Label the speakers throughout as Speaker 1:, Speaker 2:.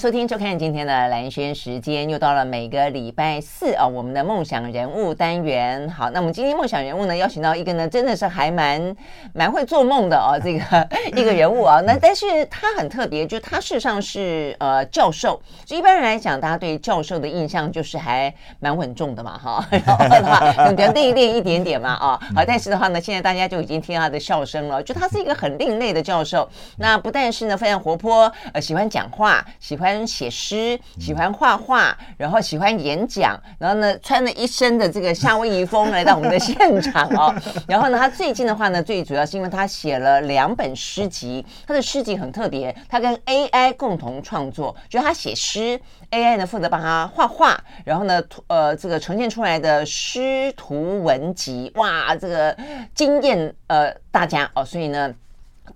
Speaker 1: 收听收看今天的蓝轩时间，又到了每个礼拜四啊，我们的梦想人物单元。好，那我们今天梦想人物呢，邀请到一个呢，真的是还蛮蛮会做梦的哦，这个 一个人物啊。那但是他很特别，就他事实上是呃教授。就一般人来讲，大家对教授的印象就是还蛮稳重的嘛，哈。然后的话，可能练一练一点点嘛，啊。好，但是的话呢，现在大家就已经听到他的笑声了，就他是一个很另类的教授。那不但是呢，非常活泼，呃，喜欢讲话，喜欢。写诗，喜欢画画，然后喜欢演讲，然后呢，穿了一身的这个夏威夷风来到我们的现场哦。然后呢，他最近的话呢，最主要是因为他写了两本诗集，他的诗集很特别，他跟 AI 共同创作，就是他写诗，AI 呢负责帮他画画，然后呢，呃，这个呈现出来的诗图文集，哇，这个惊艳呃大家哦，所以呢。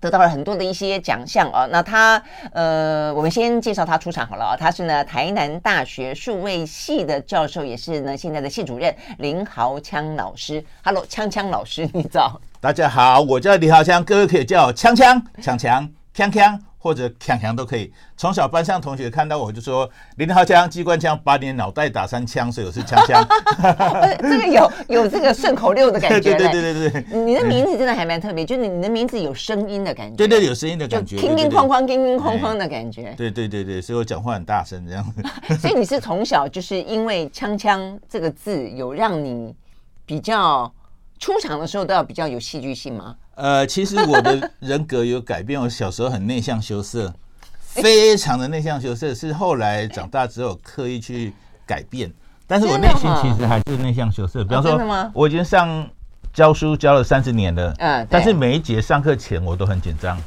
Speaker 1: 得到了很多的一些奖项啊，那他呃，我们先介绍他出场好了啊，他是呢台南大学数位系的教授，也是呢现在的系主任林豪锵老师。Hello，枪枪老师，你早。
Speaker 2: 大家好，我叫林豪锵，各位可以叫我羌羌、强强、锵锵。或者强强都可以。从小班上同学看到我就说：“林浩锵机关枪把你脑袋打三枪，所以我是枪枪。”
Speaker 1: 这个有有这个顺口溜的感觉。
Speaker 2: 对对对对对。
Speaker 1: 你的名字真的还蛮特别，就是你的名字有声音的感觉。
Speaker 2: 对对，有声音的感觉。
Speaker 1: 叮叮哐哐，叮叮哐哐的感觉。
Speaker 2: 对对对对，所以我讲话很大声这样。
Speaker 1: 所以你是从小就是因为“锵锵”这个字有让你比较出场的时候都要比较有戏剧性吗？
Speaker 2: 呃，其实我的人格有改变。我小时候很内向羞涩，非常的内向羞涩，是后来长大之后刻意去改变。但是我内心其实还是内向羞涩。比方说，我已经上教书教了三十年了，嗯，但是每一节上课前我都很紧张。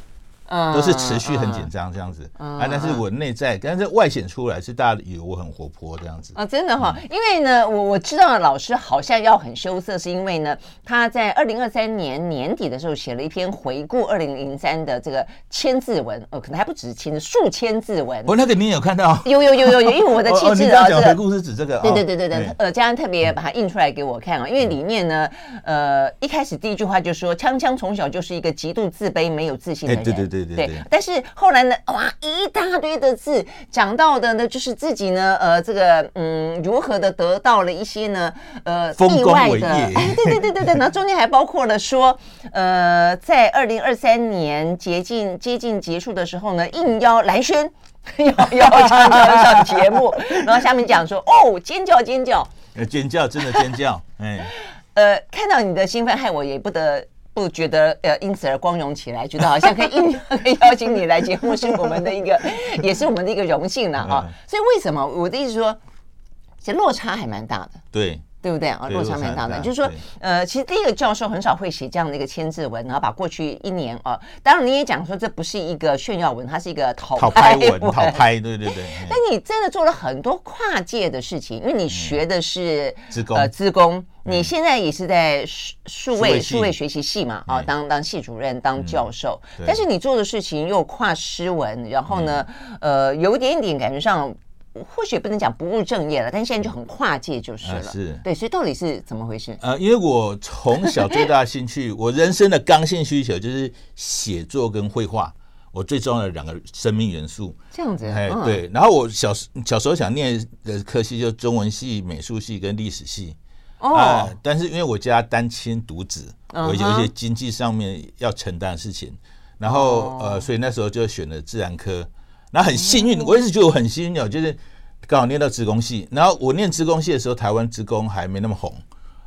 Speaker 2: 都是持续很紧张这样子。啊，但是我内在，但是外显出来是大家以为我很活泼这样子。
Speaker 1: 啊，真的哈，因为呢，我我知道老师好像要很羞涩，是因为呢，他在二零二三年年底的时候写了一篇回顾二零零三的这个千字文，哦，可能还不止千字，数千字文。
Speaker 2: 我那个你有看到？
Speaker 1: 有有有有有，因为我的气质啊，
Speaker 2: 这个回顾是指这个，
Speaker 1: 对对对对对，呃，家人特别把它印出来给我看啊，因为里面呢，呃，一开始第一句话就说，锵锵从小就是一个极度自卑、没有自信的人，
Speaker 2: 对对对对对，
Speaker 1: 但是。后来呢，哇，一大堆的字讲到的呢，就是自己呢，呃，这个嗯，如何的得到了一些呢，呃，意外的，哎，对对对对对，然后中间还包括了说，呃，在二零二三年接近接近结束的时候呢，应邀来宣 要要上节目，然后下面讲说，哦，尖叫尖叫，
Speaker 2: 呃，尖叫真的尖叫，哎，
Speaker 1: 呃，看到你的兴奋，害我也不得。不觉得呃，因此而光荣起来，觉得好像可以应可以邀请你来节目，是我们的一个，也是我们的一个荣幸了啊。所以为什么我的意思说，其实落差还蛮大的。
Speaker 2: 对。
Speaker 1: 对不对？啊？落差蛮大的，就是说，呃，其实第一个教授很少会写这样的一个千字文，然后把过去一年啊，当然你也讲说这不是一个炫耀文，它是一个讨拍文，
Speaker 2: 讨拍，对对对。
Speaker 1: 但你真的做了很多跨界的事情，因为你学的是
Speaker 2: 资工，
Speaker 1: 呃，资工，你现在也是在数数位数位学习系嘛，啊，当当系主任，当教授，但是你做的事情又跨诗文，然后呢，呃，有一点点感觉上。或许不能讲不务正业了，但现在就很跨界就是了。是，对，所以到底是怎么回事？
Speaker 2: 呃，因为我从小最大的兴趣，我人生的刚性需求就是写作跟绘画，我最重要的两个生命元素。
Speaker 1: 这样子，
Speaker 2: 哎，对。然后我小时小时候想念的科系就中文系、美术系跟历史系。哦。但是因为我家单亲独子，我有一些经济上面要承担的事情，然后呃，所以那时候就选了自然科。然后很幸运，我一直觉得我很幸运哦，就是刚好念到职工系。然后我念职工系的时候，台湾职工还没那么红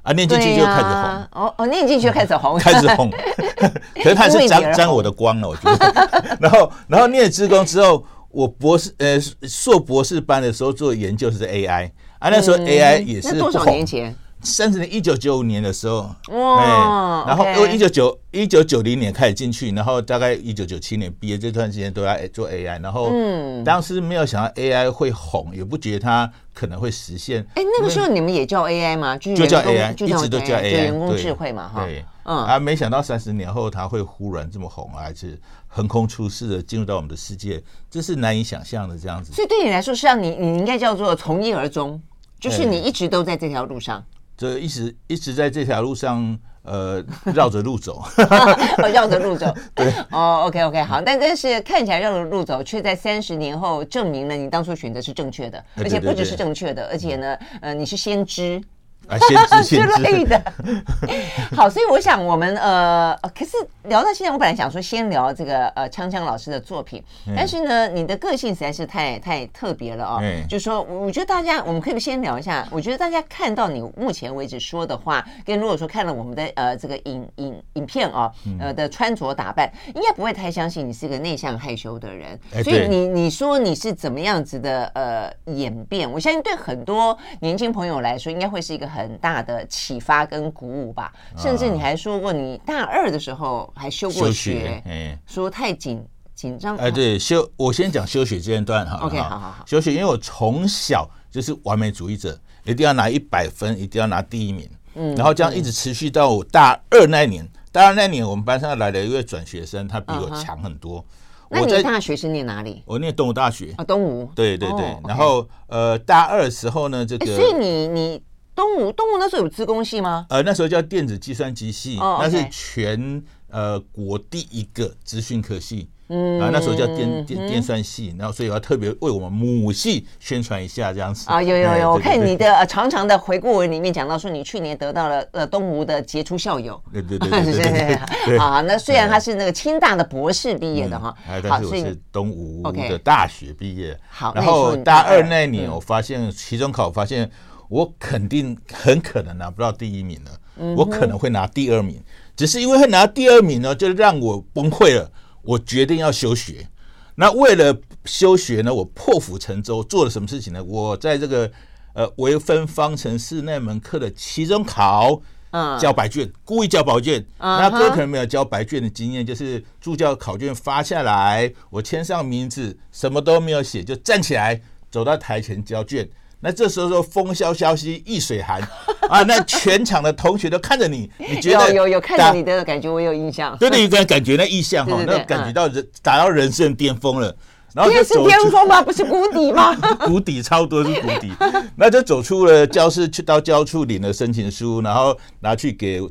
Speaker 2: 啊，念进去就开始红。
Speaker 1: 哦哦，念进去就开始红，
Speaker 2: 开始红。可是他是沾沾我的光了，我觉得。然后，然后念了资工之后，我博士呃硕博士班的时候做研究是 AI 啊，那时候 AI 也是
Speaker 1: 多少年前？
Speaker 2: 三十年，一九九五年的时候，
Speaker 1: 哇，
Speaker 2: 哎，然后因为一九九一九九零年开始进去，然后大概一九九七年毕业这段时间都在做 AI，然后嗯，当时没有想到 AI 会红，也不觉得它可能会实现。
Speaker 1: 哎，那个时候你们也叫 AI 吗？
Speaker 2: 就叫 AI，就一直都叫 AI，
Speaker 1: 人工智慧嘛，哈。
Speaker 2: 对，嗯，啊，没想到三十年后它会忽然这么红，还是横空出世的进入到我们的世界，这是难以想象的这样子。
Speaker 1: 所以对你来说，实际上你你应该叫做从一而终，就是你一直都在这条路上。
Speaker 2: 这一直一直在这条路上，呃，绕着路走，
Speaker 1: 绕着路走。
Speaker 2: 对，
Speaker 1: 哦，OK OK，好，但但是看起来绕着路走，却在三十年后证明了你当初选择是正确的，而且不只是正确的，而且呢，呃，你是先知。
Speaker 2: 啊，先知 先知之类的，
Speaker 1: 好，所以我想我们呃，可是聊到现在，我本来想说先聊这个呃，锵锵老师的作品，但是呢，你的个性实在是太太特别了哦。就是说，我觉得大家我们可以先聊一下，我觉得大家看到你目前为止说的话，跟如果说看了我们的呃这个影影影片哦，呃的穿着打扮，应该不会太相信你是个内向害羞的人。所以你你说你是怎么样子的呃演变？我相信对很多年轻朋友来说，应该会是一个很。大的启发跟鼓舞吧，甚至你还说过，你大二的时候还休过学，哎，说太紧紧张。
Speaker 2: 哎，对，休，我先讲休学阶段哈。
Speaker 1: OK，好好好。
Speaker 2: 休学，因为我从小就是完美主义者，一定要拿一百分，一定要拿第一名。嗯，然后这样一直持续到我大二那年。大二那年，我们班上来了一位转学生，他比我强很多。
Speaker 1: 那你大学是念哪里？
Speaker 2: 我念东吴大学
Speaker 1: 啊，东吴。
Speaker 2: 对对对。然后呃，大二的时候呢，这个
Speaker 1: 所以你你。东吴，东吴那时候有资工系吗？
Speaker 2: 呃，那时候叫电子计算机系，那、oh. 是全呃国第一个资讯科系。嗯，啊，那时候叫电电电算系，然后所以我要特别为我们母系宣传一下这样子。
Speaker 1: 啊，有有有，我看你的长长的回顾文里面讲到说，你去年得到了呃 东吴的杰出校友。
Speaker 2: 对对对对对，对，
Speaker 1: 对。好，那虽然他是那个清大的博士毕业的哈，
Speaker 2: 但是我是东吴的大学毕业。好，然后大二那年，我发现期中考发现。我肯定很可能拿不到第一名了，我可能会拿第二名，只是因为会拿第二名呢，就让我崩溃了。我决定要休学。那为了休学呢，我破釜沉舟做了什么事情呢？我在这个呃微分方程式那门课的期中考，交白卷，故意交白卷。那各位可能没有交白卷的经验，就是助教考卷发下来，我签上名字，什么都没有写，就站起来走到台前交卷。那这时候说风萧萧兮易水寒啊，那全场的同学都看着你，你觉得
Speaker 1: 有有有看着你的感觉，我有印象。
Speaker 2: 对对，有感感觉那意象哈，那感觉到人达到人生巅峰了，然后
Speaker 1: 就走巅峰吗？不是谷底吗？
Speaker 2: 谷底超多是谷底，那就走出了教室，去到教处领了申请书，然后拿去给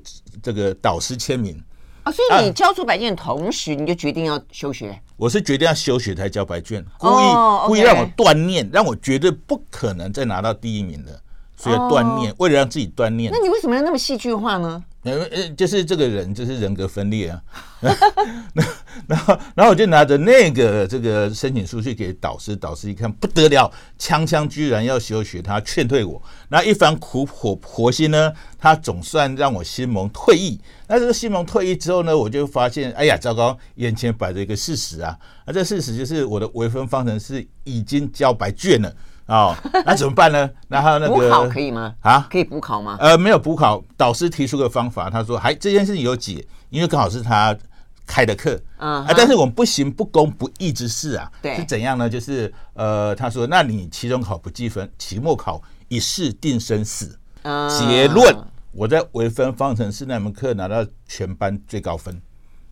Speaker 2: 这个导师签名。
Speaker 1: 啊，所以你交出白卷的同时，你就决定要休学？
Speaker 2: 我是决定要休学才交白卷，故意故意让我锻炼，让我绝对不可能再拿到第一名的，所以要锻炼，为了让自己锻炼。
Speaker 1: 那你为什么要那么戏剧化呢？
Speaker 2: 呃呃，就是这个人就是人格分裂啊。那然后然后我就拿着那个这个申请书去给导师，导师一看不得了，锵锵居然要休学，他劝退我。那一番苦口婆心呢，他总算让我心蒙退意。那这个心蒙退意之后呢，我就发现，哎呀，糟糕，眼前摆着一个事实啊。那这事实就是我的微分方程式已经交白卷了。哦，那怎么办呢？然后那个
Speaker 1: 补考可以吗？啊，可以补考吗？
Speaker 2: 呃，没有补考，导师提出个方法，他说还这件事情有解，因为刚好是他开的课啊。但是我们不行不公不义之事啊，对，是怎样呢？就是呃，他说，那你期中考不计分，期末考一试定生死。结论，我在微分方程式那门课拿到全班最高分。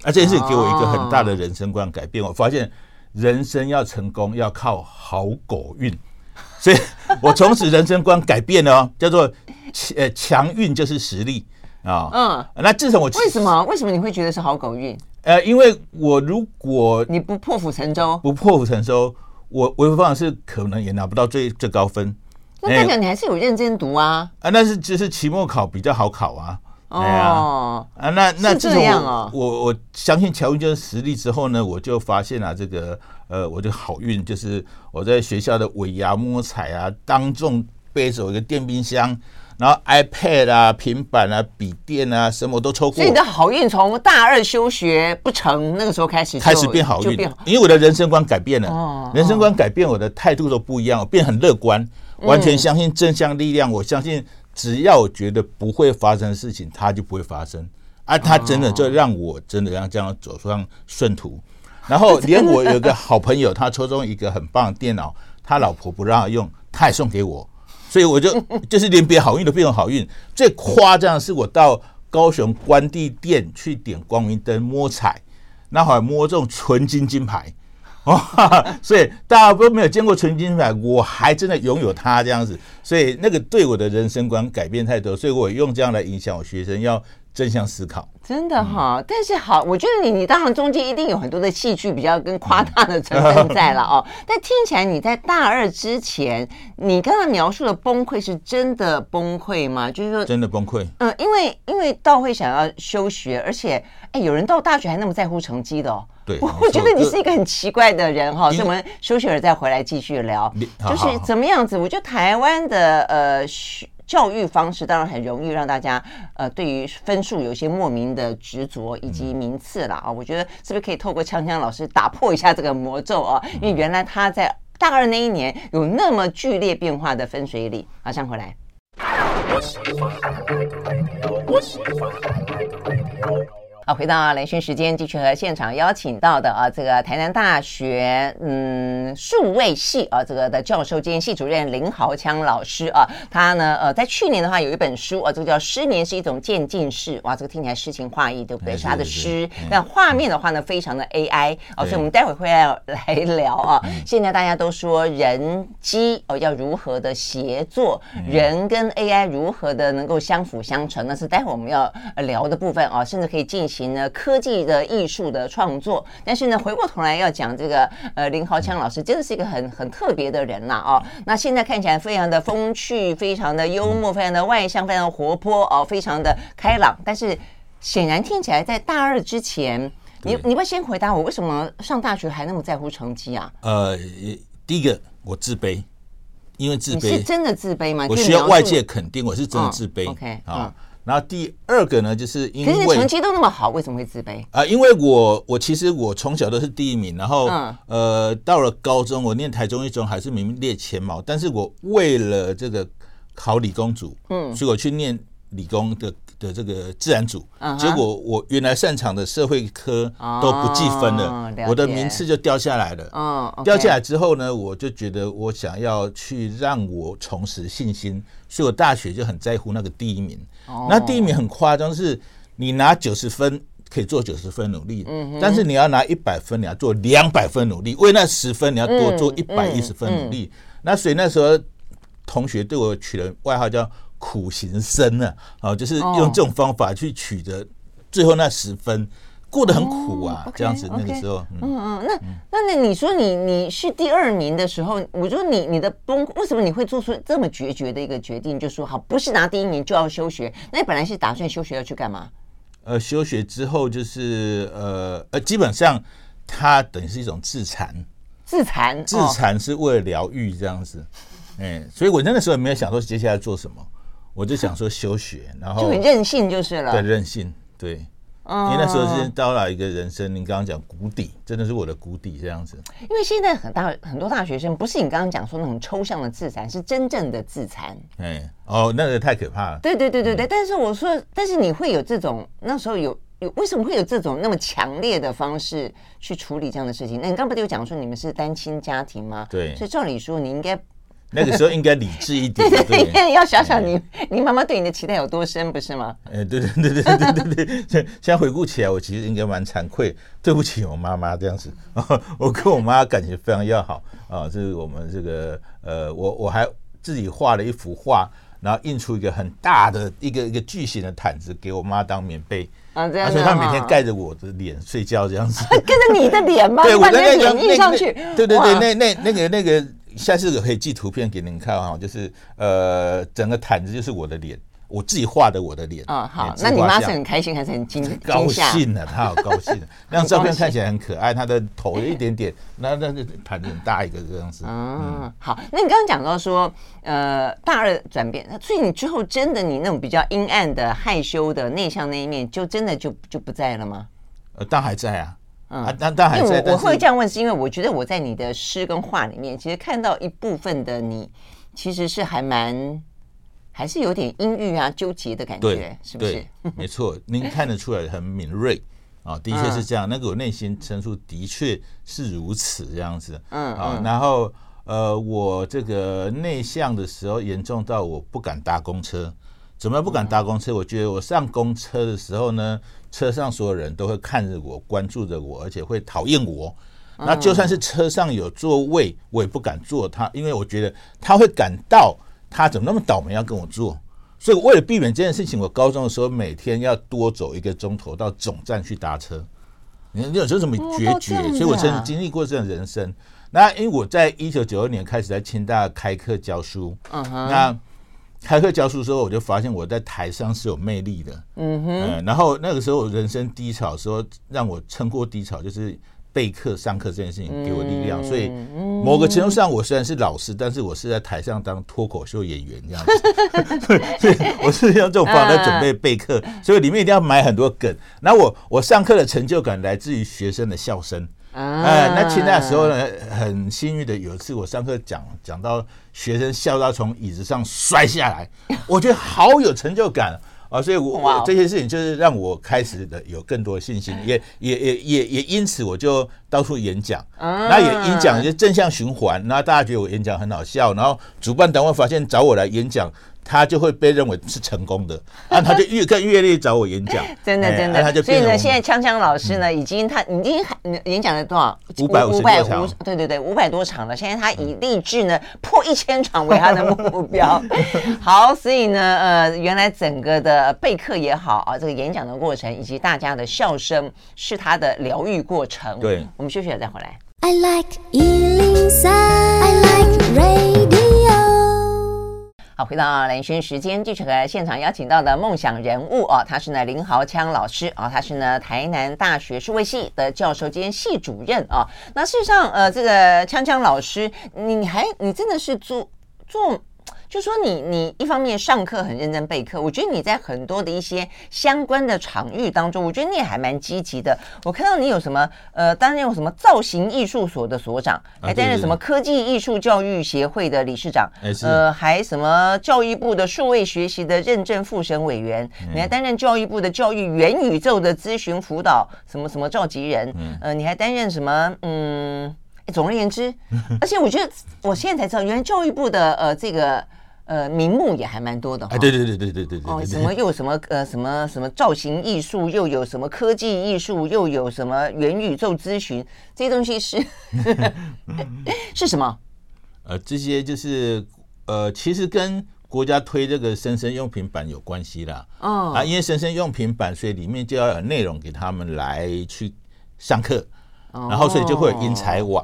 Speaker 2: 啊，这件事给我一个很大的人生观改变。我发现人生要成功要靠好狗运。所以我从此人生观改变了哦，叫做呃强运就是实力啊。嗯，那自从我
Speaker 1: 为什么为什么你会觉得是好狗运？
Speaker 2: 呃，因为我如果
Speaker 1: 你不破釜沉舟，
Speaker 2: 不破釜沉舟，我微分方程式可能也拿不到最最高分。
Speaker 1: 那代表你还是有认真读啊？
Speaker 2: 啊，那是只是期末考比较好考啊。
Speaker 1: 哦，
Speaker 2: 啊，那那这样哦，我我相信乔云就是实力之后呢，我就发现了这个。呃，我的好运就是我在学校的尾牙摸彩啊，当众背走一个电冰箱，然后 iPad 啊、平板啊、笔电啊，什么都抽过。
Speaker 1: 所以你的好运从大二休学不成那个时候开始，
Speaker 2: 开始变好运，因为我的人生观改变了，哦、人生观改变，我的态度都不一样，我变很乐观，完全相信正向力量，我相信。只要我觉得不会发生的事情，它就不会发生啊。他真的就让我真的让这样走上顺途。然后 连我有个好朋友，他抽中一个很棒的电脑，他老婆不让他用，他也送给我，所以我就就是连别好运都变成好运。最夸张的是，我到高雄关帝殿去点光明灯摸彩，那会儿摸中纯金金牌，哦 所以大家都没有见过纯金牌，我还真的拥有它这样子，所以那个对我的人生观改变太多，所以我用这样来影响我学生要。正向思考，
Speaker 1: 真的哈、哦。但是好，我觉得你你当然中间一定有很多的戏剧比较跟夸大的成分在了哦。但听起来你在大二之前，你刚刚描述的崩溃是真的崩溃吗？就是说
Speaker 2: 真的崩溃。
Speaker 1: 嗯，因为因为到会想要休学，而且哎，有人到大学还那么在乎成绩的哦。
Speaker 2: 对，
Speaker 1: 我觉得你是一个很奇怪的人哈。所以我们休学了再回来继续聊，就是怎么样子？我觉得台湾的呃学。教育方式当然很容易让大家呃对于分数有一些莫名的执着以及名次了啊，我觉得是不是可以透过锵锵老师打破一下这个魔咒啊？因为原来他在大二那一年有那么剧烈变化的分水岭。马上回来。好，回到兰萱时间，继续和现场邀请到的啊，这个台南大学嗯数位系啊，这个的教授兼系主任林豪羌老师啊，他呢呃在去年的话有一本书啊，这个叫《失眠是一种渐进式》，哇，这个听起来诗情画意，对不对？是他的诗，那画面的话呢，非常的 AI 哦，所以我们待会会要来聊啊。现在大家都说人机哦要如何的协作，人跟 AI 如何的能够相辅相成，那是待会我们要聊的部分啊，甚至可以进行。呢，科技的艺术的创作，但是呢，回过头来要讲这个呃，林豪强老师真的是一个很很特别的人啦哦。那现在看起来非常的风趣，非常的幽默，非常的外向，非常的活泼哦，非常的开朗。但是显然听起来在大二之前，你你不先回答我，为什么上大学还那么在乎成绩啊？
Speaker 2: 呃，第一个我自卑，因为自卑
Speaker 1: 是真的自卑吗？
Speaker 2: 我需要外界肯定，我是真的自卑。
Speaker 1: OK
Speaker 2: 啊。然后第二个呢，就是因为
Speaker 1: 可是成绩都那么好，为什么会自卑
Speaker 2: 啊？因为我我其实我从小都是第一名，然后、嗯、呃到了高中，我念台中一中还是名列前茅，但是我为了这个考理工组，嗯，所以我去念理工的的这个自然组，嗯、结果我原来擅长的社会科都不计分了，我的名次就掉下来了。嗯，掉下来之后呢，我就觉得我想要去让我重拾信心，所以我大学就很在乎那个第一名。那第一名很夸张，是你拿九十分可以做九十分努力，但是你要拿一百分，你要做两百分努力，为那十分你要多做一百一十分努力。那所以那时候同学对我取了外号叫“苦行僧”呢，啊，就是用这种方法去取得最后那十分。过得很苦啊，这样子那个时候，
Speaker 1: 嗯嗯，那那那你说你你是第二名的时候，我说你你的崩，为什么你会做出这么决绝的一个决定？就说好，不是拿第一名就要休学。那你本来是打算休学要去干嘛？
Speaker 2: 呃，休学之后就是呃呃，基本上它等于是一种自残，
Speaker 1: 自残，
Speaker 2: 自残是为了疗愈这样子。哎，所以我那个时候也没有想说接下来做什么，我就想说休学，然后
Speaker 1: 就很任性就是了，
Speaker 2: 对，任性，对。因为那时候是到了一个人生，你刚刚讲谷底，真的是我的谷底这样子。
Speaker 1: 因为现在很大很多大学生，不是你刚刚讲说那种抽象的自残，是真正的自残。
Speaker 2: 哎，哦，那个太可怕了。
Speaker 1: 对对对对对，但是我说，但是你会有这种那时候有有为什么会有这种那么强烈的方式去处理这样的事情？那你刚刚不就讲说你们是单亲家庭吗？
Speaker 2: 对，
Speaker 1: 所以照理说你应该。
Speaker 2: 那个时候应该理智一点，
Speaker 1: 对对对，要想想你你妈妈对你的期待有多深，不是吗？
Speaker 2: 哎，对对对对对对对，现 现在回顾起来，我其实应该蛮惭愧，对不起我妈妈这样子。我跟我妈感情非常要好啊，这是我们这个呃，我我还自己画了一幅画，然后印出一个很大的一个一个巨型的毯子给我妈当棉被啊，这样，所以她每天盖着我的脸睡觉这样子，跟
Speaker 1: 着你的脸吗？
Speaker 2: 对，我的那个
Speaker 1: 印上去，
Speaker 2: 对对对，那那那个那个。下次我可以寄图片给您看哈，就是呃，整个毯子就是我的脸，我自己画的我的脸。
Speaker 1: 嗯，好，那你妈是很开心还是很惊
Speaker 2: 高兴的？她好高兴，那张照片看起来很可爱，她的头有一点点，那那那毯子很大一个这样子。
Speaker 1: 嗯，好，那你刚刚讲到说，呃，大二转变，所以你之后真的你那种比较阴暗的、害羞的、内向那一面，就真的就就不在了吗？
Speaker 2: 呃，当然还在啊。
Speaker 1: 嗯，但但还在。我我会这样问，是因为我觉得我在你的诗跟画里面，其实看到一部分的你，其实是还蛮还是有点阴郁啊、纠结的感觉，是不是？
Speaker 2: 没错，您看得出来很敏锐啊，的确是这样。那个我内心深处的确是如此这样子，嗯啊，然后呃，我这个内向的时候严重到我不敢搭公车。怎么不敢搭公车？我觉得我上公车的时候呢，车上所有人都会看着我，关注着我，而且会讨厌我。那就算是车上有座位，我也不敢坐他，因为我觉得他会感到他怎么那么倒霉要跟我坐。所以为了避免这件事情，我高中的时候每天要多走一个钟头到总站去搭车。你你有这种决绝？所以我真的经历过这样的人生。那因为我在一九九二年开始在清大开课教书，那。开课教书的时候，我就发现我在台上是有魅力的。嗯哼、呃，然后那个时候人生低潮的时候，让我撑过低潮，就是备课上课这件事情给我力量。所以某个程度上，我虽然是老师，但是我是在台上当脱口秀演员这样子。所以我是用这种方法来准备备课，所以里面一定要埋很多梗。然后我我上课的成就感来自于学生的笑声。哎，那清大的时候呢，很幸运的有一次我上课讲讲到学生笑到从椅子上摔下来，我觉得好有成就感啊！所以我，我这些事情就是让我开始的有更多的信心，也也也也也因此我就到处演讲，那也演讲就正向循环，然后大家觉得我演讲很好笑，然后主办单位发现找我来演讲。他就会被认为是成功的，啊，他就越更越乐意找我演讲，
Speaker 1: 真的真的。他就所以呢，现在锵锵老师呢，已经他已经演讲了多少？
Speaker 2: 五百五十多场，
Speaker 1: 对对对，五百多场了。现在他以立志呢破一千场为他的目标。好，所以呢，呃，原来整个的备课也好啊，这个演讲的过程以及大家的笑声是他的疗愈过程。
Speaker 2: 对，
Speaker 1: 我们休息了再回来。
Speaker 3: I like 103, I like radio
Speaker 1: 好，回到蓝轩时间，继续和现场邀请到的梦想人物哦，他是呢林豪锵老师、哦，他是呢台南大学数位系的教授兼系主任、哦。那事实上，呃，这个锵锵老师，你还你真的是做做。就说你你一方面上课很认真备课，我觉得你在很多的一些相关的场域当中，我觉得你也还蛮积极的。我看到你有什么呃，担任有什么造型艺术所的所长，还担任什么科技艺术教育协会的理事长，呃，还什么教育部的数位学习的认证复审委员，你还担任教育部的教育元宇宙的咨询辅导什么什么召集人，呃，你还担任什么嗯，总而言之，而且我觉得我现在才知道，原来教育部的呃这个。呃，名目也还蛮多的哈。
Speaker 2: 哎，对对对对对对对。
Speaker 1: 哦，什么又什么呃什么什么造型艺术，又有什么科技艺术，又有什么元宇宙咨询，这些东西是 是什么？
Speaker 2: 呃，这些就是呃，其实跟国家推这个生生用品板有关系啦。哦。啊，因为生生用品板，所以里面就要有内容给他们来去上课，然后所以就会有英才网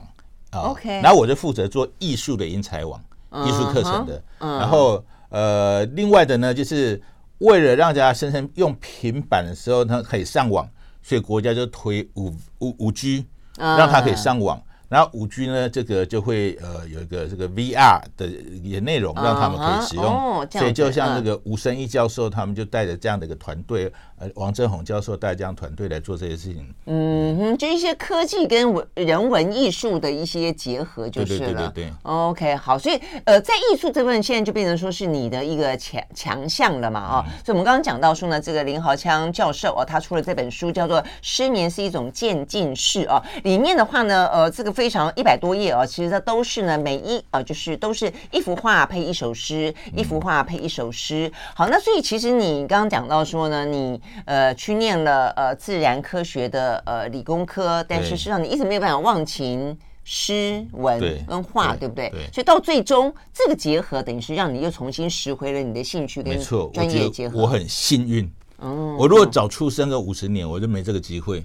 Speaker 2: 啊。OK。然后我就负责做艺术的英才网。艺术课程的，然后呃，另外的呢，就是为了让大家生生用平板的时候，他可以上网，所以国家就推五五五 G，让他可以上网。然后五 G 呢，这个就会呃有一个这个 VR 的一些内容，让他们可以使用。所以就像这个吴生一教授，他们就带着这样的一个团队。呃，王正宏教授带这样团队来做这些事情，
Speaker 1: 嗯哼，就一些科技跟文人文艺术的一些结合就是了。对对对对对。OK，好，所以呃，在艺术这部分现在就变成说是你的一个强强项了嘛，啊、哦，所以我们刚刚讲到说呢，这个林豪枪教授哦，他出了这本书叫做《失眠是一种渐进式》哦，里面的话呢，呃，这个非常一百多页哦，其实它都是呢每一啊、呃，就是都是一幅画配一首诗，一幅画配一首诗。好，那所以其实你刚刚讲到说呢，你呃，去念了呃自然科学的呃理工科，但是实际上你一直没有办法忘情诗文跟画，对，对不对？对，所以到最终这个结合，等于是让你又重新拾回了你的兴趣跟专业结合。
Speaker 2: 我，我很幸运，嗯，我如果早出生个五十年，我就没这个机会。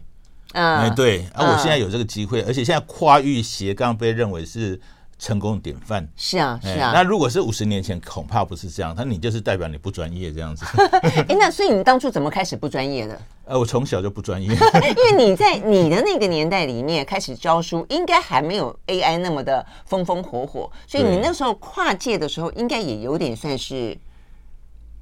Speaker 2: 嗯，哎，对，而、啊、我现在有这个机会，而且现在跨域斜杠被认为是。成功典范
Speaker 1: 是啊是啊，
Speaker 2: 那如果是五十年前，恐怕不是这样。他你就是代表你不专业这样子。
Speaker 1: 哎，那所以你当初怎么开始不专业的？
Speaker 2: 呃，我从小就不专业，
Speaker 1: 因为你在你的那个年代里面开始教书，应该还没有 AI 那么的风风火火，所以你那时候跨界的时候，应该也有点算是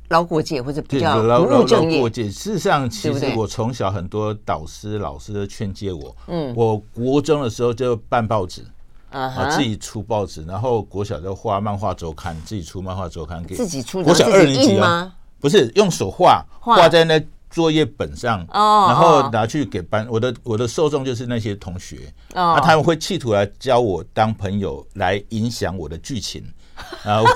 Speaker 1: 捞过界或者比较不务正业。
Speaker 2: 过界，事实上，其实我从小很多导师老师都劝诫我，嗯，我国中的时候就办报纸。
Speaker 1: 啊
Speaker 2: 自己出报纸，然后国小就画漫画周刊，自己出漫画周刊给
Speaker 1: 自己出，
Speaker 2: 国小二年
Speaker 1: 级吗？
Speaker 2: 不是用手画，
Speaker 1: 画
Speaker 2: 画在那作业本上，
Speaker 1: 哦
Speaker 2: 然后拿去给班。我的我的受众就是那些同学，
Speaker 1: 哦
Speaker 2: 那他们会企图来教我当朋友，来影响我的剧情。啊，我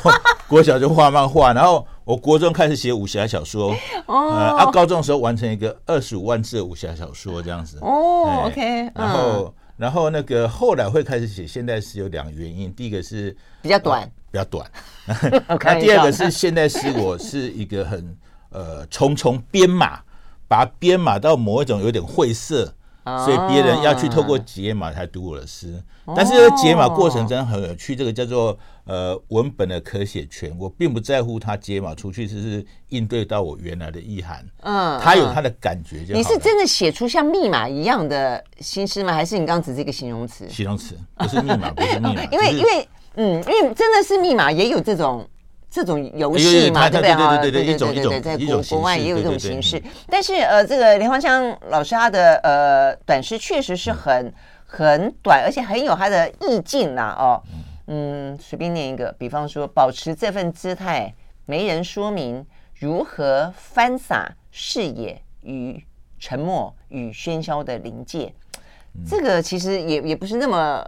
Speaker 2: 国小就画漫画，然后我国中开始写武侠小说，
Speaker 1: 哦
Speaker 2: 呃，啊，高中的时候完成一个二十五万字的武侠小说这样子。
Speaker 1: 哦
Speaker 2: 哎
Speaker 1: ，OK，嗯
Speaker 2: 然后然后那个后来会开始写现代诗有两个原因，第一个是
Speaker 1: 比较短，
Speaker 2: 比较短。那第二个是现代诗，我是一个很呃重重编码，把它编码到某一种有点晦涩，
Speaker 1: 哦
Speaker 2: 所以别人要去透过解码才读我的诗。但是解码过程真的很有趣，这个叫做呃文本的可写权，我并不在乎他解码出去是不是应对到我原来的意涵，
Speaker 1: 嗯，
Speaker 2: 他有
Speaker 1: 嗯
Speaker 2: 它的感觉就好了。
Speaker 1: 你是真的写出像密码一样的新诗吗？还是你刚刚只是一个形容词？
Speaker 2: 形容词，不是密码，不是密码，
Speaker 1: 因
Speaker 2: 为
Speaker 1: 因为嗯，因为真的是密码也有这种这种游
Speaker 2: 有
Speaker 1: 戏嘛，对不对？哈，
Speaker 2: 对对对对一种
Speaker 1: 对对，在国国外也有这种形式
Speaker 2: 嗯。
Speaker 1: 但是呃，这个连环香老师他的呃短诗确实是很很短，而且很有他的意境啦。哦，嗯，随便念一个，比方说，保持这份姿态，没人说明如何翻洒视野与沉默与喧嚣的临界。这个其实也也不是那么，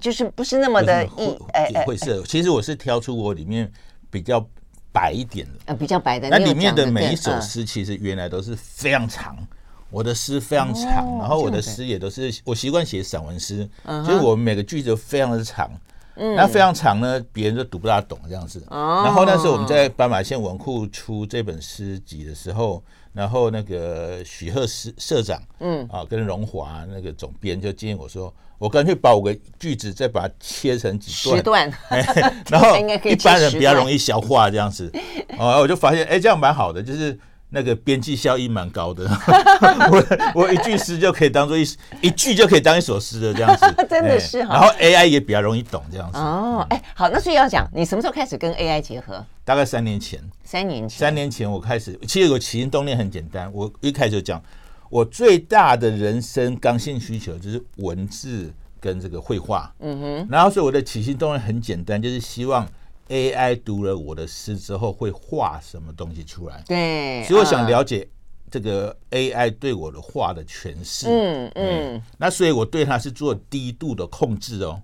Speaker 1: 就是不是那么的意，哎
Speaker 2: 哎会是，其实我是挑出我里面比较白一点的。
Speaker 1: 呃，比较白的。
Speaker 2: 那里面的每一首诗，其实原来都是非常长。我的诗非常长，
Speaker 1: 哦
Speaker 2: 然后我的诗也都是我习惯写散文
Speaker 1: 诗，
Speaker 2: 所以我每个句子都非常的长。那非常长呢，别人就读不大懂这样子。
Speaker 1: 哦。
Speaker 2: 然后那时候我们在斑马线文库出这本诗集的时候，然后那个许鹤社社长，嗯。啊，跟荣华那个总编就建议我说，我干脆把五个句子再把它切成几段。
Speaker 1: 十，段，
Speaker 2: 然
Speaker 1: 后
Speaker 2: 一般人比较容易消化这样子，哦，我就发现，哎，这样蛮好的，就是那个边际效益蛮高的。我我一句诗就可以当做一一句就可以当一首诗的这样子，
Speaker 1: 真的是哈
Speaker 2: 哎然后 AI 也比较容易懂这样子。
Speaker 1: 哦，哎，好，那所以要讲，你什么时候开始跟 AI 结合？
Speaker 2: 大概三年前，
Speaker 1: 三年前。
Speaker 2: 三年前我开始，其实我起心动念很简单，我一开始就讲，我最大的人生刚性需求就是文字跟这个绘画。嗯哼，然后所以我的起心动念很简单，就是希望 AI 读了我的诗之后会画什么东西出来。
Speaker 1: 对，
Speaker 2: 所以我想
Speaker 1: 嗯
Speaker 2: 了解这个 AI 对我的画的诠释。
Speaker 1: 嗯嗯
Speaker 2: 哎那所以我对它是做低度的控制哦，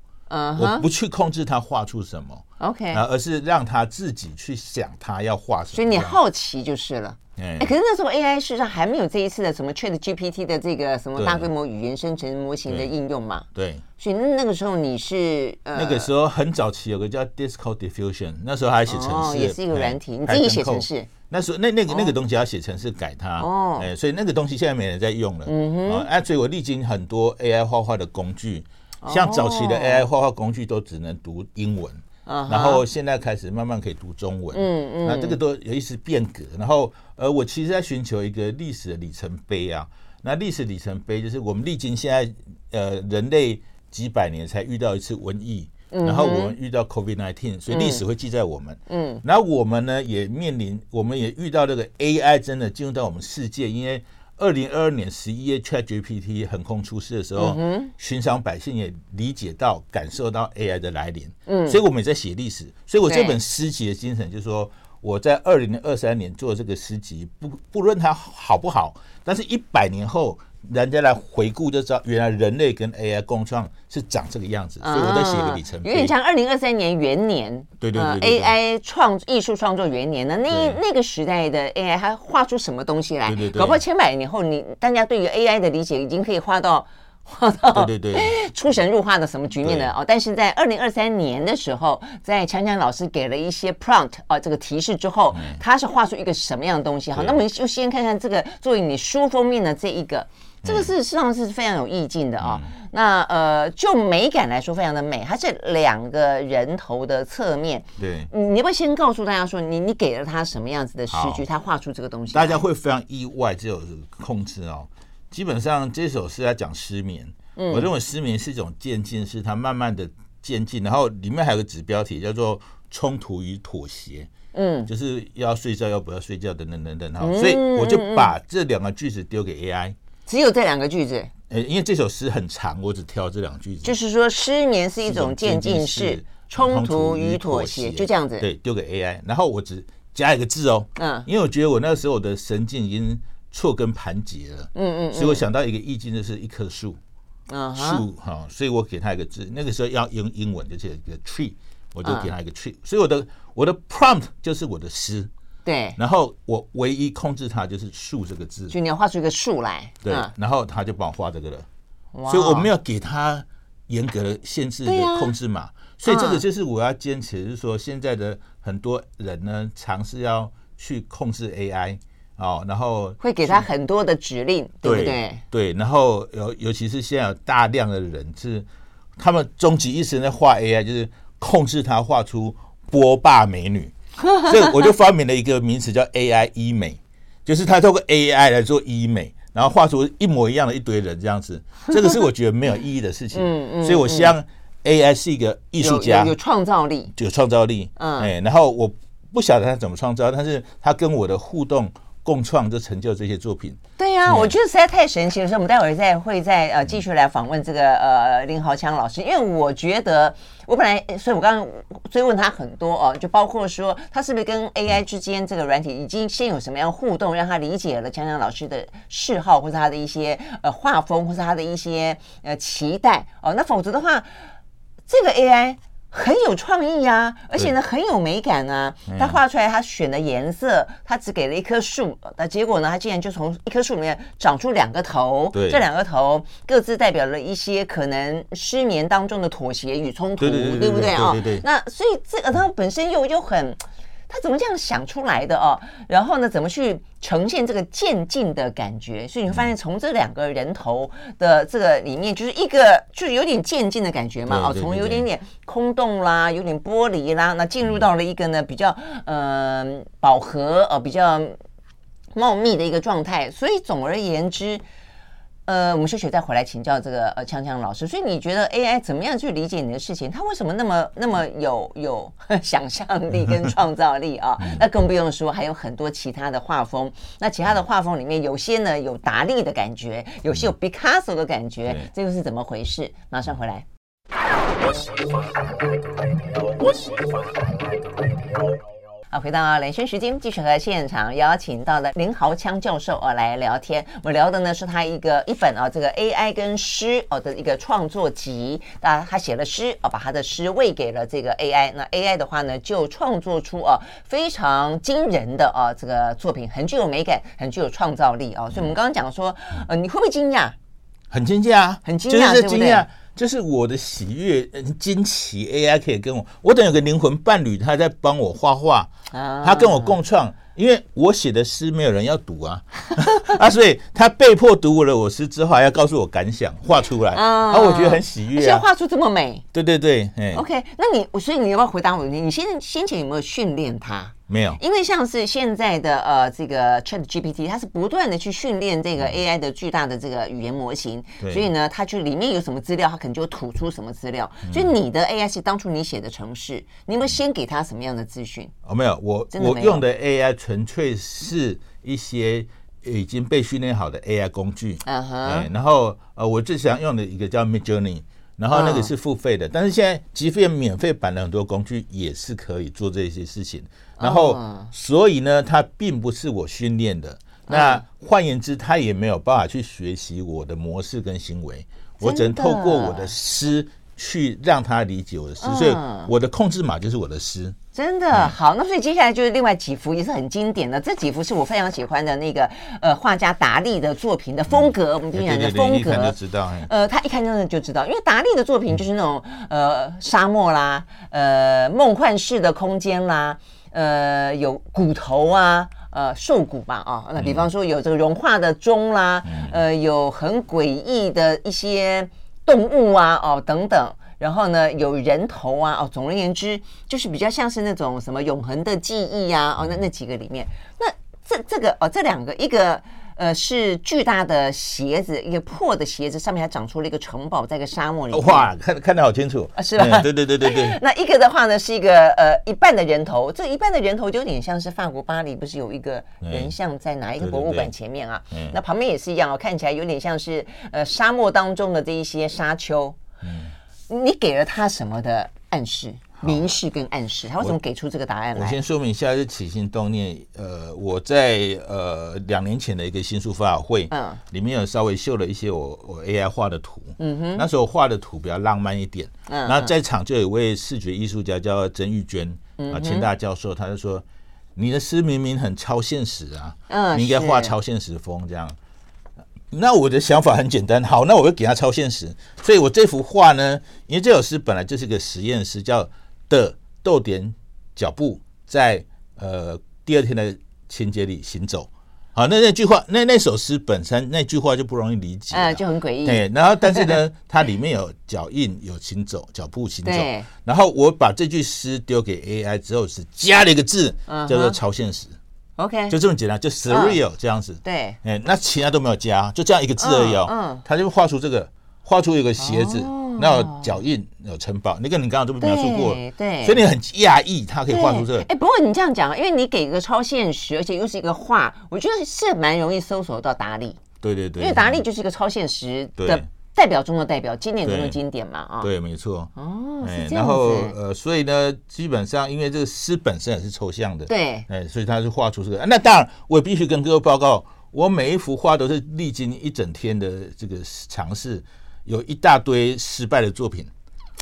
Speaker 2: 我不去控制他画出什么
Speaker 1: ，，OK，
Speaker 2: 啊，而是让他自己去想他要画什么。
Speaker 1: 所以你好奇就是了。
Speaker 2: 哎。
Speaker 1: 哎，可是那时候 AI 事实上还没有这一次的什么 Chat GPT 的这个什
Speaker 2: 么
Speaker 1: 大规模语言生成模型的
Speaker 2: 对。
Speaker 1: 应用嘛，
Speaker 2: 对，
Speaker 1: 所以那个时候你是呃
Speaker 2: 那个时候很早期有个叫 Disco Diffusion，那时候还写程式，
Speaker 1: 哦也是一个软体
Speaker 2: 哎
Speaker 1: 你自己
Speaker 2: 写
Speaker 1: 程式。
Speaker 2: 那时候那那个那个东西要写程式改它，
Speaker 1: 哦。
Speaker 2: 哎，所以那个东西现在没人在用了。嗯哼，啊，所以我历经很多 AI 画画的工具，像早期的 AI 画画工具都只能读英文。然后现在开始慢慢可以读中文，
Speaker 1: 嗯嗯
Speaker 2: 那这个都有一丝变革。然后，呃，我其实在寻求一个历史的里程碑啊。那历史里程碑就是我们历经现在呃人类几百年才遇到一次瘟疫，然后我们遇到 COVID-19，所以历史会记在我们。
Speaker 1: 嗯，
Speaker 2: 然后我们呢也面临，我们也遇到这个 AI 真的进入到我们世界，因为二零二二年十一月 ChatGPT 横空出世的时候，寻常百姓也理解到、感受到 AI 的来临。嗯，所以我们也在写历史。所以我这本诗集的精神就是说，我在二零二三年做这个诗集，不不论它好不好，但是一百年后。人家来回顾就知道，原来人类跟 AI 共创是长这个样子，所以我在写一个里程碑。
Speaker 1: 有点像二零二三年元年，
Speaker 2: 对对对
Speaker 1: ，AI 创艺术创作元年呢，那
Speaker 2: 对
Speaker 1: 那个时代的 AI 它画出什么东西来？
Speaker 2: 对对对
Speaker 1: 搞不好千百年后，你大家对于 AI 的理解已经可以画到 画到
Speaker 2: 对对对。
Speaker 1: 出神入化的什么局面了
Speaker 2: 对
Speaker 1: 哦？但是在二零二三年的时候，在强强老师给了一些 prompt 哦，这个提示之后，他是画出一个什么样的东西？好，那我们就先看看这个作为你书封面的这一个。这个是实际上是非常有意境的啊、哦。
Speaker 2: 嗯、
Speaker 1: 那呃，就美感来说，非常的美。它是两个人头的侧面。
Speaker 2: 对，
Speaker 1: 你要不要先告诉大家说，你你给了他什么样子的诗句，他画出这个东西？
Speaker 2: 大家会非常意外，这首控制哦。基本上这首诗在讲失眠。嗯，我认为失眠是一种渐进，是它慢慢的渐进。然后里面还有个指标题叫做“冲突与妥协”。嗯，就是要睡觉要不要睡觉等等等等。哈，所以我就把这两个句子丢给 AI。
Speaker 1: 只有这两个句子，
Speaker 2: 呃，因为这首诗很长，我只挑这两句子。
Speaker 1: 就是说，失眠是一种渐进式冲突与妥协，就这样子。
Speaker 2: 对，丢给 AI，然后我只加一个字哦。嗯，因为我觉得我那个时候我的神经已经错根盘结了。嗯嗯。所以我想到一个意境，就是一棵树。嗯。树哈，所以我给他一个字。那个时候要用英文，就是一个 tree，我就给他一个 tree。所以我的我的 prompt 就是我的诗。
Speaker 1: 对，
Speaker 2: 然后我唯一控制它就是“树”这个字，
Speaker 1: 就你要画出一个树来。
Speaker 2: 对，然后他就帮我画这个了。所以我没有给他严格的限制的控制码，所以这个就是我要坚持，就是说现在的很多人呢，尝试要去控制 AI 哦，然后
Speaker 1: 会给他很多的指令，对不对？
Speaker 2: 对，然后尤尤其是现在有大量的人是，他们终极一生在画 AI，就是控制他画出波霸美女。所以我就发明了一个名词叫 AI 医美，就是他透过 AI 来做医美，然后画出一模一样的一堆人这样子。这个是我觉得没有意义的事情。嗯嗯。所以我希望 AI 是一个艺术家，
Speaker 1: 有创造力，
Speaker 2: 有创造力。嗯。哎，然后我不晓得他怎么创造，但是他跟我的互动。共创就成就这些作品。
Speaker 1: 对呀、啊，我觉得实在太神奇了。所以，我们待会儿再会再呃继续来访问这个呃林豪强老师，因为我觉得我本来，所以我刚刚追问他很多哦，就包括说他是不是跟 AI 之间这个软体已经先有什么样互动，让他理解了强强老师的嗜好，或者他的一些呃画风，或者他的一些呃期待哦。那否则的话，这个 AI。很有创意啊，而且呢很有美感啊。他画出来，他选的颜色，他只给了一棵树，那结果呢，他竟然就从一棵树里面长出两个头。对，这两个头各自代表了一些可能失眠当中的妥协与冲突，对不对啊？那所以这个他本身又又很。他怎么这样想出来的哦？然后呢，怎么去呈现这个渐进的感觉？所以你会发现，从这两个人头的这个里面，就是一个就是有点渐进的感觉嘛。哦，从有点点空洞啦，有点玻璃啦，那进入到了一个呢比较嗯、呃、饱和呃比较茂密的一个状态。所以总而言之。呃，我们休息再回来请教这个呃强强老师。所以你觉得 AI 怎么样去理解你的事情？它为什么那么那么有有想象力跟创造力啊？那更不用说还有很多其他的画风。那其他的画风里面有些呢有达利的感觉，有些有毕卡索的感觉，这又是怎么回事？马上回来。好，回到兰萱时间，继续和现场邀请到了林豪强教授啊来聊天。我们聊的呢是他一个一本啊这个 AI 跟诗哦的一个创作集。那他写了诗啊，把他的诗喂给了这个 AI。那 AI 的话呢，就创作出啊非常惊人的啊这个作品，很具有美感，很具有创造力啊。所以我们刚刚讲说，呃，你会不会惊讶？
Speaker 2: 很惊讶，
Speaker 1: 很惊讶，对不对？
Speaker 2: 就是我的喜悦、惊奇，AI 可以跟我，我等有个灵魂伴侣，他在帮我画画，他跟我共创。因为我写的诗没有人要读啊，啊，所以他被迫读了我诗之后，还要告诉我感想，画出来，啊，我觉得很喜悦啊。
Speaker 1: 画出这么美，
Speaker 2: 对对对，哎
Speaker 1: ，OK，那你，所以你要不要回答我？你你先先前有没有训练他？
Speaker 2: 没有，
Speaker 1: 因为像是现在的呃这个 Chat GPT，它是不断的去训练这个 AI 的巨大的这个语言模型，所以呢，它就里面有什么资料，它可能就吐出什么资料。所以你的 AI 是当初你写的程式，你有没有先给他什么样的资讯？
Speaker 2: 哦，没有，我我用的 AI。纯粹是一些已经被训练好的 AI 工具，嗯哼，然后呃，我最想用的一个叫 Midjourney，然后那个是付费的，但是现在即便免费版的很多工具也是可以做这些事情，然后所以呢，它并不是我训练的，那换言之，他也没有办法去学习我的模式跟行为，我只能透过我的诗。去让他理解我的诗，所以我的控制码就是我的诗。
Speaker 1: 真的好，那所以接下来就是另外几幅也是很经典的，这几幅是我非常喜欢的那个呃画家达利的作品的风格。我们经常讲的风格，
Speaker 2: 知道。
Speaker 1: 呃，他一看真的就知道，因为达利的作品就是那种呃沙漠啦，呃梦幻式的空间啦，呃有骨头啊，呃兽骨吧啊，那比方说有这个融化的钟啦，呃有很诡异的一些。动物啊，哦，等等，然后呢，有人头啊，哦，总而言之，就是比较像是那种什么永恒的记忆呀、啊，哦，那那几个里面，那这这个哦，这两个，一个呃，是巨大的鞋子，一个破的鞋子，上面还长出了一个城堡，在一个沙漠里面。
Speaker 2: 哇，看看得好清楚
Speaker 1: 啊，是吧？
Speaker 2: 对对对对对。
Speaker 1: 那一个的话呢，是一个呃一半的人头，这一半的人头就有点像是法国巴黎，不是有一个人像在哪一个博物馆前面啊？对对对，那旁边也是一样哦，看起来有点像是呃沙漠当中的这一些沙丘。嗯，你给了他什么的暗示？明示跟暗示，他为什么给出这个答案来？
Speaker 2: 我先说明一下，是起心动念。呃，我在呃两年前的一个新书发表会，嗯，里面有稍微秀了一些我我 AI 画的图，嗯哼，那时候画的图比较浪漫一点，嗯，那在场就有一位视觉艺术家叫曾玉娟，啊，清大教授，他就说，你的诗明明很超现实啊，嗯，你应该画超现实风这样。那我的想法很简单，好，那我会给他超现实，所以我这幅画呢，因为这首诗本来就是个实验诗，叫。的逗点脚步在呃第二天的情节里行走，好，那那句话那那首诗本身那句话就不容易理解，
Speaker 1: 呃，就很诡异。
Speaker 2: 对，然后但是呢，它里面有脚印，有行走，脚步行走。然后我把这句诗丢给 AI 之后，是加了一个字，叫做超现实。OK，就这么简单，就 surreal 这样子。对，哎，那其他都没有加，就这样一个字而已哦。嗯，他就画出这个，画出一个鞋子。那有脚印，有城堡，那个你刚刚都描述过，对，所以你很讶异，他可以画出这个。
Speaker 1: 哎，不过你这样讲，因为你给一个超现实，而且又是一个画，我觉得是蛮容易搜索到达利。
Speaker 2: 对对对，
Speaker 1: 因为达利就是一个超现实的代表中的代表，经典中的经典嘛啊。
Speaker 2: 对，没错。哦，然后呃，所以呢，基本上因为这个诗本身也是抽象的，
Speaker 1: 对，
Speaker 2: 哎，所以他就画出这个。那当然，我也必须跟各位报告，我每一幅画都是历经一整天的这个尝试。有一大堆失败的作品，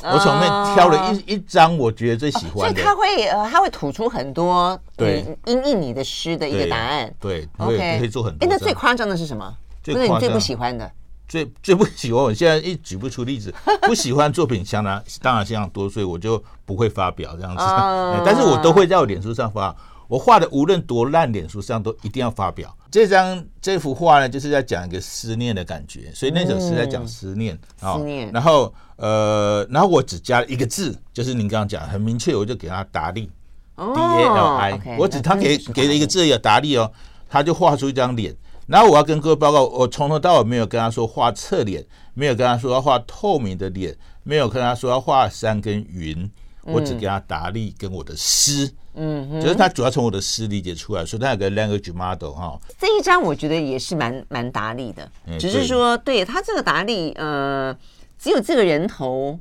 Speaker 2: 我从那挑了一一张我觉得最喜欢的，所以
Speaker 1: 他会呃，他会吐出很多对因应你的诗的一个答案，
Speaker 2: 对，OK，可以做很多。
Speaker 1: 哎，那最夸张的是什么？最最不喜欢的，
Speaker 2: 最最不喜欢，我现在一举不出例子。不喜欢作品相当当然相当多，所以我就不会发表这样子，但是我都会在我脸书上发。我画的无论多烂，脸书上都一定要发表。这张这幅画呢，就是在讲一个思念的感觉，所以那首诗在讲思念啊。思念。然后呃，然后我只加了一个字，就是您刚刚讲很明确，我就给他达利，D A L I。我只他给给了一个字叫达利哦，他就画出一张脸。然后我要跟各位报告，我从头到尾没有跟他说画侧脸，没有跟他说要画透明的脸，没有跟他说要画山跟云。我只给他达利跟我的诗，嗯，就是他主要从我的诗理解出来，所以他有个 language model 哈。
Speaker 1: 这一张我觉得也是蛮蛮达利的，只是说对他这个达利，呃，只有这个人头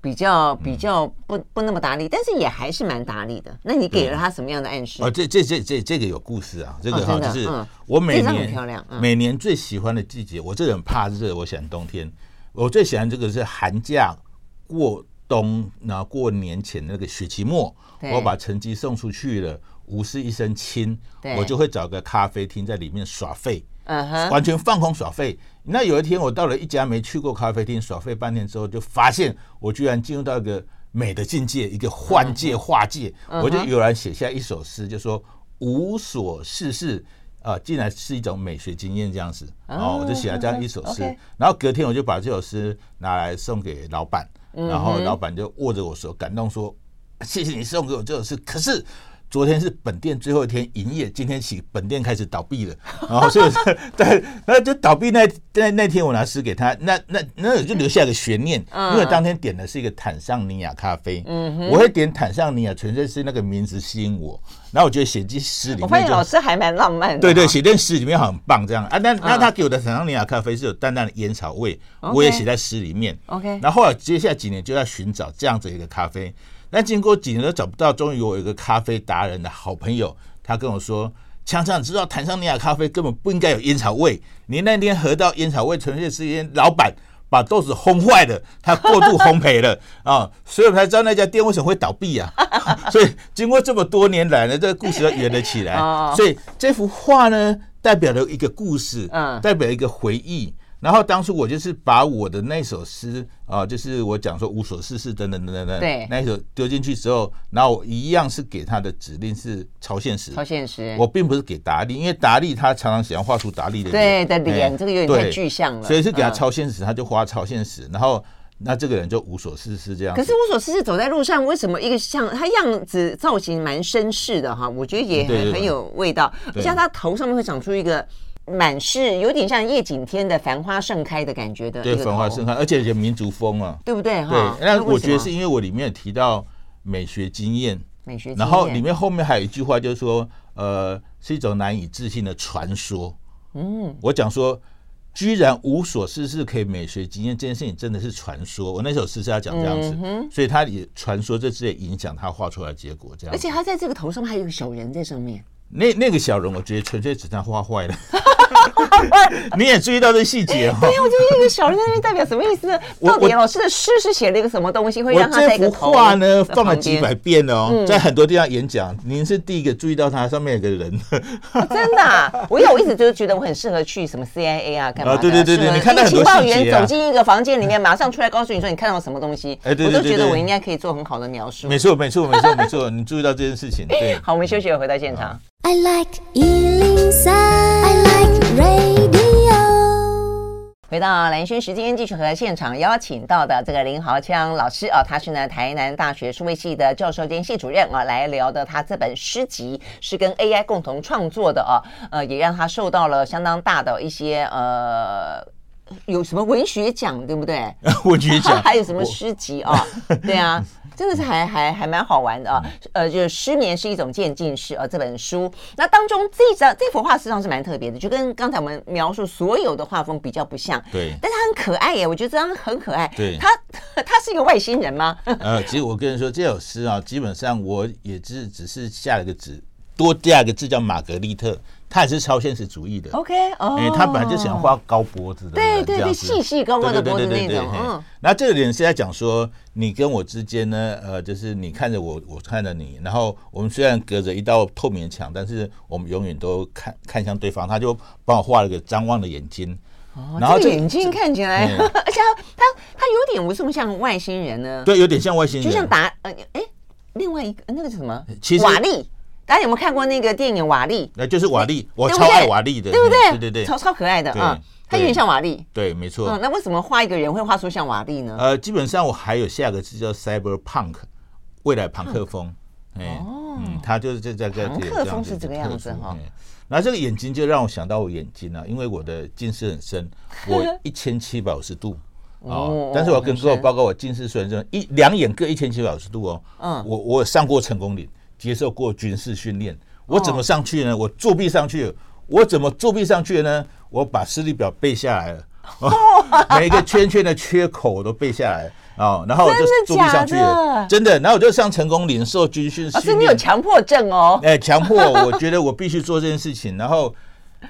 Speaker 1: 比较比较不不那么达利，但是也还是蛮达利的。那你给了他什么样的暗示？
Speaker 2: 哦，这这这这这个有故事啊，这个哈就是我每年每年最喜欢的季节，我这个人怕热，我喜欢冬天，我最喜欢这个是寒假过。冬，然后过年前那个学期末，我把成绩送出去了，无事一身轻，我就会找个咖啡厅在里面耍废，完全放空耍废。那有一天我到了一家没去过咖啡厅耍废半天之后，就发现我居然进入到一个美的境界，一个幻界化界。我就有人写下一首诗，就说无所事事啊，竟然是一种美学经验这样子。然后我就写了这样一首诗，然后隔天我就把这首诗拿来送给老板。然后老板就握着我手，感动说：“谢谢你送给我这首诗。可是昨天是本店最后一天营业，今天起本店开始倒闭了。然后所以对，那就倒闭那那那天我拿诗给他，那那那就留下一个悬念，因为当天点的是一个坦桑尼亚咖啡。嗯我会点坦桑尼亚，纯粹是那个名字吸引我。然后我觉得写进诗里面，我发现
Speaker 1: 老师还蛮浪漫的。
Speaker 2: 对对，写进诗里面很棒，这样啊。那那他给我的坦桑尼亚咖啡是有淡淡的烟草味，我也写在诗里面。OK，然后后来接下来几年就要寻找这样子一个咖啡。那经过几年都找不到，终于我有一个咖啡达人的好朋友，他跟我说：“强强，你知道坦桑尼亚咖啡根本不应该有烟草味，你那天喝到烟草味，纯粹是因为老板把豆子烘坏了，他过度烘焙了啊，所以我才知道那家店为什么会倒闭啊。所以经过这么多年来呢，这个故事要圆了起来。所以这幅画呢，代表了一个故事，代表一个回忆。”然后当初我就是把我的那首诗啊，就是我讲说无所事事等等等等等，对，那一首丢进去之后，然后我一样是给他的指令是超现实，
Speaker 1: 超现实。
Speaker 2: 我并不是给达利，因为达利他常常喜欢画出达利的脸，
Speaker 1: 对的脸，这个有点太具象了，
Speaker 2: 所以是给他超现实，他就画超现实。然后那这个人就无所事事这样。
Speaker 1: 可是无所事事走在路上，为什么一个像他样子造型蛮绅士的哈？我觉得也很很有味道，像他头上面会长出一个。满是有点像叶景天的繁花盛开的感觉的，
Speaker 2: 对，繁花盛开，而且有民族风啊，
Speaker 1: 对不对？
Speaker 2: 对，那我觉得是因为我里面有提到美学经验，
Speaker 1: 美学，
Speaker 2: 然后里面后面还有一句话，就是说，呃，是一种难以置信的传说。嗯，我讲说。居然无所事事可以美学经验，这件事情真的是传说。我那首诗是要讲这样子，嗯、所以他也传说这是影响他画出来的结果这样。
Speaker 1: 而且他在这个头上面还有一个小人在上面。
Speaker 2: 那那个小人，我觉得纯粹只是他画坏了。你也注意到这细节哈？
Speaker 1: 对呀，我觉得一个小人在那边代表什么意思呢？到底老师的诗是写了一个什么东西，会让他在一个头？
Speaker 2: 画呢放了几百遍哦，在很多地方演讲，您是第一个注意到它上面有个人。
Speaker 1: 真的，我有，我一直就是觉得我很适合去什么 CIA 啊，干嘛？
Speaker 2: 对对对对，你看到很多
Speaker 1: 情报员走进一个房间里面，马上出来告诉你说你看到什么东西，我都觉得我应该可以做很好的描述。
Speaker 2: 没错没错没错没错，你注意到这件事情。对，
Speaker 1: 好，我们休息了，回到现场。
Speaker 3: I like 103, I like radio。
Speaker 1: 回到蓝轩时间，继续和现场邀请到的这个林豪羌老师啊，他是呢台南大学数位系的教授兼系主任啊，来聊的他这本诗集是跟 AI 共同创作的啊，呃，也让他受到了相当大的一些呃，有什么文学奖对不对？
Speaker 2: 文学奖
Speaker 1: 还有什么诗集啊？对啊。真的是还还还蛮好玩的啊，呃，就是失眠是一种渐进式啊，这本书。那当中这张这幅画实际上是蛮特别的，就跟刚才我们描述所有的画风比较不像，
Speaker 2: 对，
Speaker 1: 但是它很可爱耶，我觉得这张很可爱，
Speaker 2: 对，
Speaker 1: 他他 是一个外星人吗？
Speaker 2: 呃，其实我跟你说，这首诗啊，基本上我也是只是下了个字，多加一个字叫玛格丽特。他也是超现实主义的
Speaker 1: ，OK，哦，
Speaker 2: 哎，他本来就喜欢画高脖子的，
Speaker 1: 对对对，细细高高的脖子那种，嗯。
Speaker 2: 那这个点是在讲说，你跟我之间呢，呃，就是你看着我，我看着你，然后我们虽然隔着一道透明的墙，但是我们永远都看看向对方。他就帮我画了个张望的眼睛，
Speaker 1: 哦，然后这个眼睛看起来，而且他他他有点为什么像外星人呢？
Speaker 2: 对，有点像外星人，
Speaker 1: 就像达呃，哎，另外一个那个是什么？其实瓦力。大家有没有看过那个电影《瓦力》？
Speaker 2: 那就是瓦力，我超爱瓦力的，
Speaker 1: 对不对？
Speaker 2: 对对对，
Speaker 1: 超超可爱的啊！他有点像瓦力，
Speaker 2: 对，没错。
Speaker 1: 嗯，那为什么画一个人会画出像瓦力呢？
Speaker 2: 呃，基本上我还有下个字叫 Cyberpunk，未来朋克风。哎，嗯，他就是这这个
Speaker 1: 朋克风是这个样子哈。
Speaker 2: 然后这个眼睛就让我想到我眼睛了，因为我的近视很深，我一千七百五十度哦。但是我要跟各位报告，我近视虽然这一两眼各一千七百五十度哦。嗯，我我上过成功岭。接受过军事训练，我怎么上去呢？我作弊上去，我怎么作弊上去呢？我把视力表背下来了，每一个圈圈的缺口我都背下来啊，然后我就作弊上去了，真的。然后我就上成功岭受军训
Speaker 1: 训你有强迫症哦？
Speaker 2: 哎，强迫，我觉得我必须做这件事情。然后，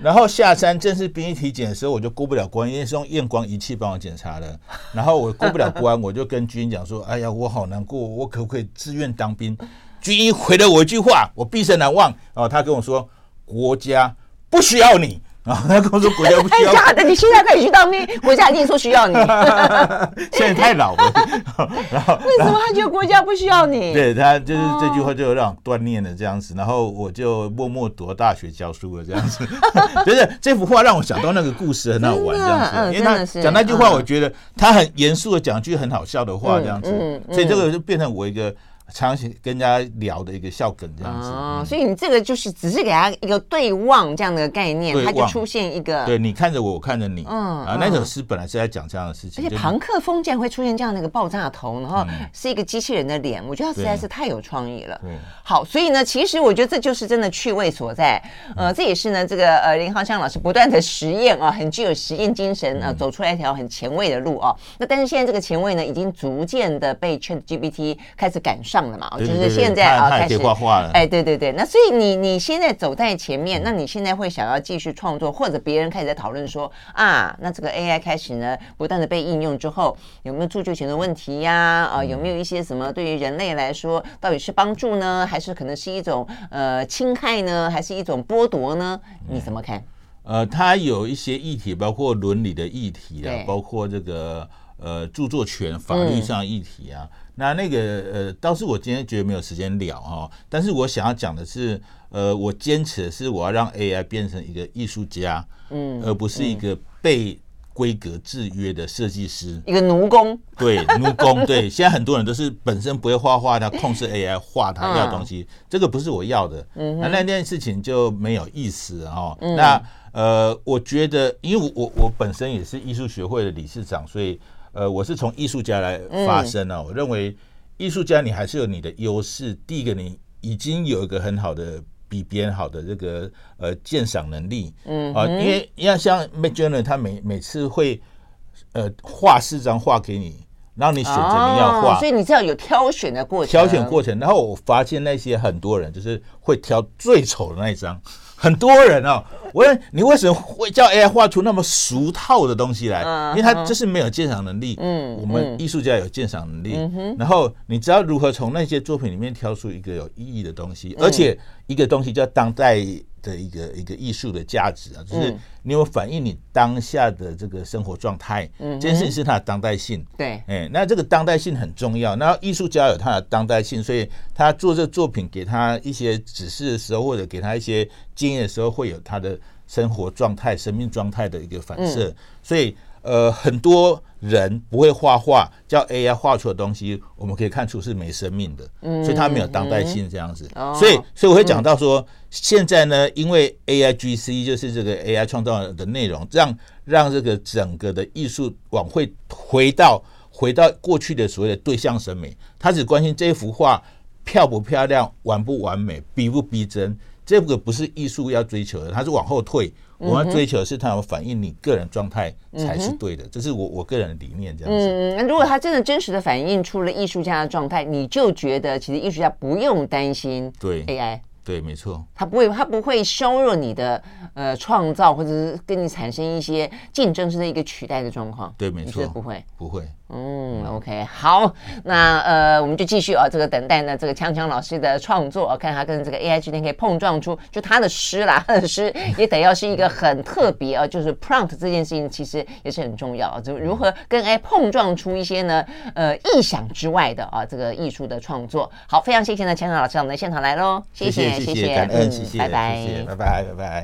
Speaker 2: 然后下山正式兵役体检的时候，我就过不了关，因为是用验光仪器帮我检查的。然后我过不了关，我就跟军医讲说：“哎呀，我好难过，我可不可以自愿当兵？”军医回了我一句话，我毕生难忘。哦，他跟我说：“国家不需要你。”啊，他跟我说：“国家不需要。”
Speaker 1: 假的，你现在可以去当兵，国家一定说需要你。
Speaker 2: 现在太老了。然 后
Speaker 1: 为什么他觉得国家不需要你？
Speaker 2: 对他就是这句话就让我锻炼了这样子，然后我就默默读大学教书了这样子。就是这幅画让我想到那个故事很好玩这样子，因为他讲那句话，我觉得他很严肃的讲句很好笑的话这样子，所以这个就变成我一个。常常跟人家聊的一个笑梗这样子，
Speaker 1: 哦，所以你这个就是只是给他一个对望这样的概念，他就出现一个，
Speaker 2: 对，你看着我，我看着你，嗯啊，那首诗本来是在讲这样的事情，
Speaker 1: 而且庞克风竟然会出现这样的一个爆炸头，然后是一个机器人的脸，我觉得他实在是太有创意了。好，所以呢，其实我觉得这就是真的趣味所在，呃，这也是呢这个呃林浩向老师不断的实验啊，很具有实验精神啊，走出来一条很前卫的路啊。那但是现在这个前卫呢，已经逐渐的被 ChatGPT 开始赶上。上了嘛，就是现在啊，开始
Speaker 2: 画画了。
Speaker 1: 哎，对对对，那所以你你现在走在前面，那你现在会想要继续创作，或者别人开始在讨论说啊，那这个 AI 开始呢，不断的被应用之后，有没有著作权的问题呀？啊，有没有一些什么对于人类来说，到底是帮助呢，还是可能是一种呃侵害呢，还是一种剥夺呢？你怎么看？
Speaker 2: 呃，它有一些议题，包括伦理的议题啊，包括这个呃著作权法律上议题啊。那那个呃，倒是我今天觉得没有时间聊哈，但是我想要讲的是，呃，我坚持的是我要让 AI 变成一个艺术家，嗯，而不是一个被规格制约的设计师，
Speaker 1: 一个奴工，
Speaker 2: 对，奴工，对，现在很多人都是本身不会画画，他控制 AI 画他要的东西，这个不是我要的，那那件事情就没有意思哈。那呃，我觉得，因为我我本身也是艺术学会的理事长，所以呃，我是从艺术家来发声啊。嗯、我认为艺术家你还是有你的优势。第一个，你已经有一个很好的比别人好的这个呃鉴赏能力，嗯啊，因为你要像 Midjourney 他每每次会呃画四张画给你。让你选择你要画，
Speaker 1: 所以你知道有挑选的过程。
Speaker 2: 挑选过程，然后我发现那些很多人就是会挑最丑的那一张。很多人哦，我问你为什么会叫 AI 画出那么俗套的东西来？因为他就是没有鉴赏能力。嗯，我们艺术家有鉴赏能力。然后你知道如何从那些作品里面挑出一个有意义的东西，而且一个东西叫当代。的一个一个艺术的价值啊，就是你有反映你当下的这个生活状态，嗯，这件事情是它的当代性，
Speaker 1: 对，
Speaker 2: 哎，那这个当代性很重要。那艺术家有他的当代性，所以他做这个作品给他一些指示的时候，或者给他一些经验的时候，会有他的生活状态、生命状态的一个反射，所以。呃，很多人不会画画，叫 AI 画出的东西，我们可以看出是没生命的，嗯所以它没有当代性这样子。所以，所以我会讲到说，现在呢，因为 AIGC 就是这个 AI 创造的内容，让让这个整个的艺术往会回到回到过去的所谓的对象审美，他只关心这幅画漂不漂亮、完不完美、逼不逼真，这个不是艺术要追求的，它是往后退。我们要追求的是它有反映你个人状态才是对的，这是我我个人的理念这样子。
Speaker 1: 嗯，如果它真的真实的反映出了艺术家的状态，你就觉得其实艺术家不用担心对 AI。
Speaker 2: 对，没错，
Speaker 1: 他不会，他不会削弱你的呃创造，或者是跟你产生一些竞争式的一个取代的状况。
Speaker 2: 对，没错，
Speaker 1: 不会，
Speaker 2: 不会。
Speaker 1: 嗯，OK，好，那呃，我们就继续啊，这个等待呢，这个锵锵老师的创作，看他跟这个 AI 之间可以碰撞出，就他的诗啦，他的诗也得要是一个很特别啊，就是 prompt 这件事情其实也是很重要，就如何跟 AI 碰撞出一些呢，呃，意想之外的啊，这个艺术的创作。好，非常谢谢呢，锵锵老师到我们的现场来喽，谢谢。
Speaker 2: 谢谢，感恩，谢谢，
Speaker 1: 拜拜，
Speaker 2: 拜拜，拜拜。